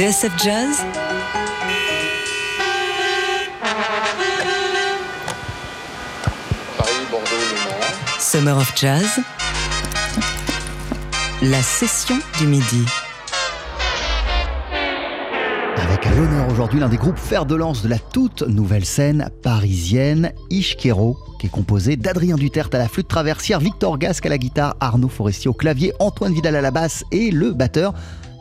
TSF Jazz Paris, Bordeaux, Le Mans. Summer of Jazz La session du midi. Avec à l'honneur aujourd'hui l'un des groupes fer de lance de la toute nouvelle scène parisienne, Ishkero, qui est composé d'Adrien Duterte à la flûte traversière, Victor Gasque à la guitare, Arnaud Forestier au clavier, Antoine Vidal à la basse et le batteur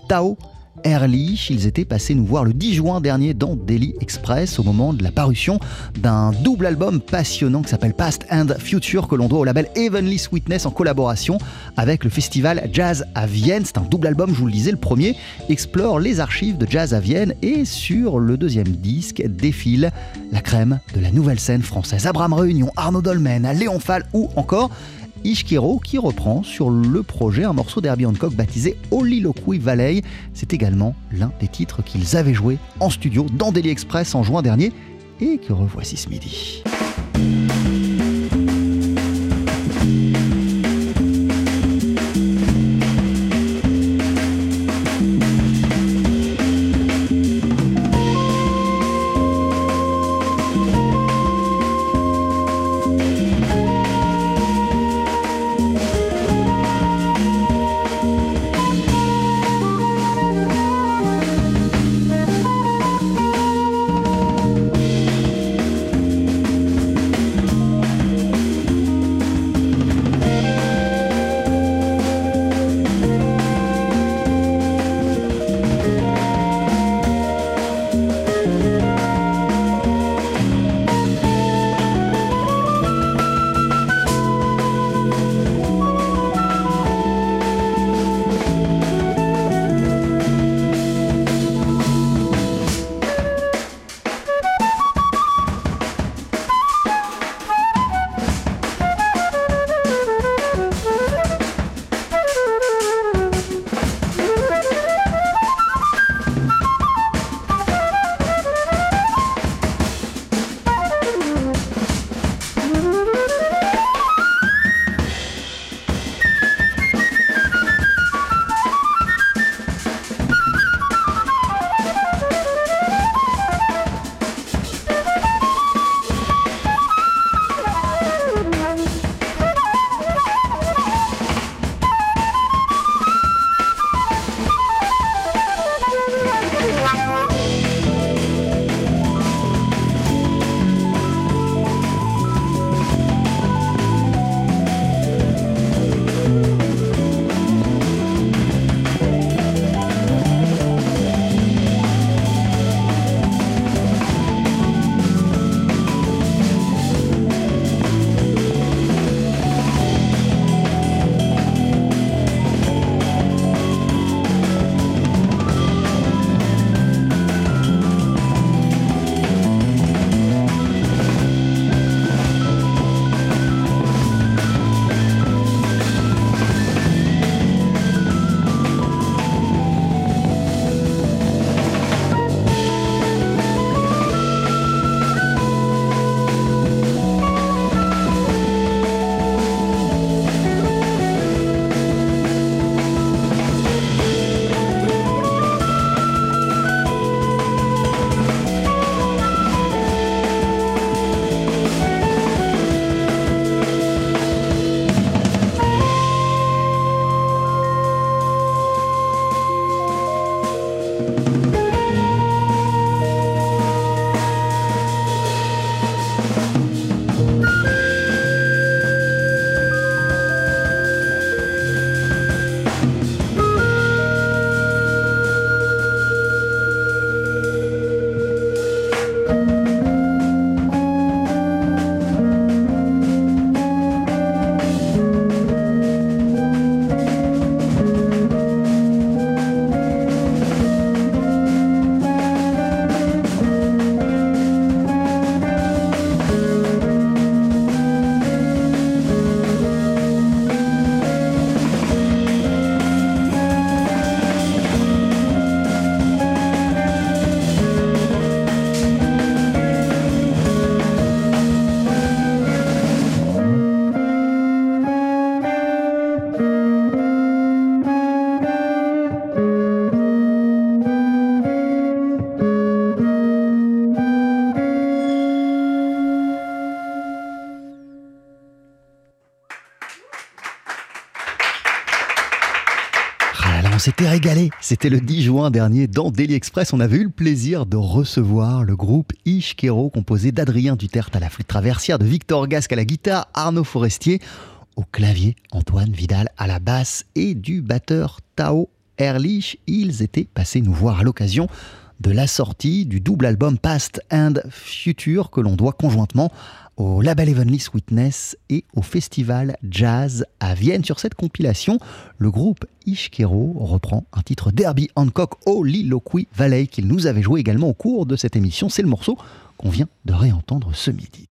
Tao Erlich. Ils étaient passés nous voir le 10 juin dernier dans Daily Express au moment de la parution d'un double album passionnant qui s'appelle Past and Future que l'on doit au label Heavenly Sweetness en collaboration avec le festival Jazz à Vienne. C'est un double album, je vous le disais, le premier explore les archives de Jazz à Vienne et sur le deuxième disque défile la crème de la nouvelle scène française. Abraham Réunion, Arnaud Dolmen, Léon Fall ou encore Ishkiro qui reprend sur le projet un morceau d'Herbie Hancock baptisé Oliloquy Valley. C'est également l'un des titres qu'ils avaient joué en studio dans Daily Express en juin dernier et que revoici ce midi. On s'était régalé. C'était le 10 juin dernier dans Daily Express. On avait eu le plaisir de recevoir le groupe Ishkero composé d'Adrien Duterte à la flûte traversière, de Victor Gasque à la guitare, Arnaud Forestier au clavier, Antoine Vidal à la basse et du batteur Tao Erlich. Ils étaient passés nous voir à l'occasion de la sortie du double album Past and Future que l'on doit conjointement au label Heavenly Sweetness et au festival Jazz à Vienne. Sur cette compilation, le groupe Ishkero reprend un titre Derby Hancock au Liloquy Valley qu'il nous avait joué également au cours de cette émission. C'est le morceau qu'on vient de réentendre ce midi.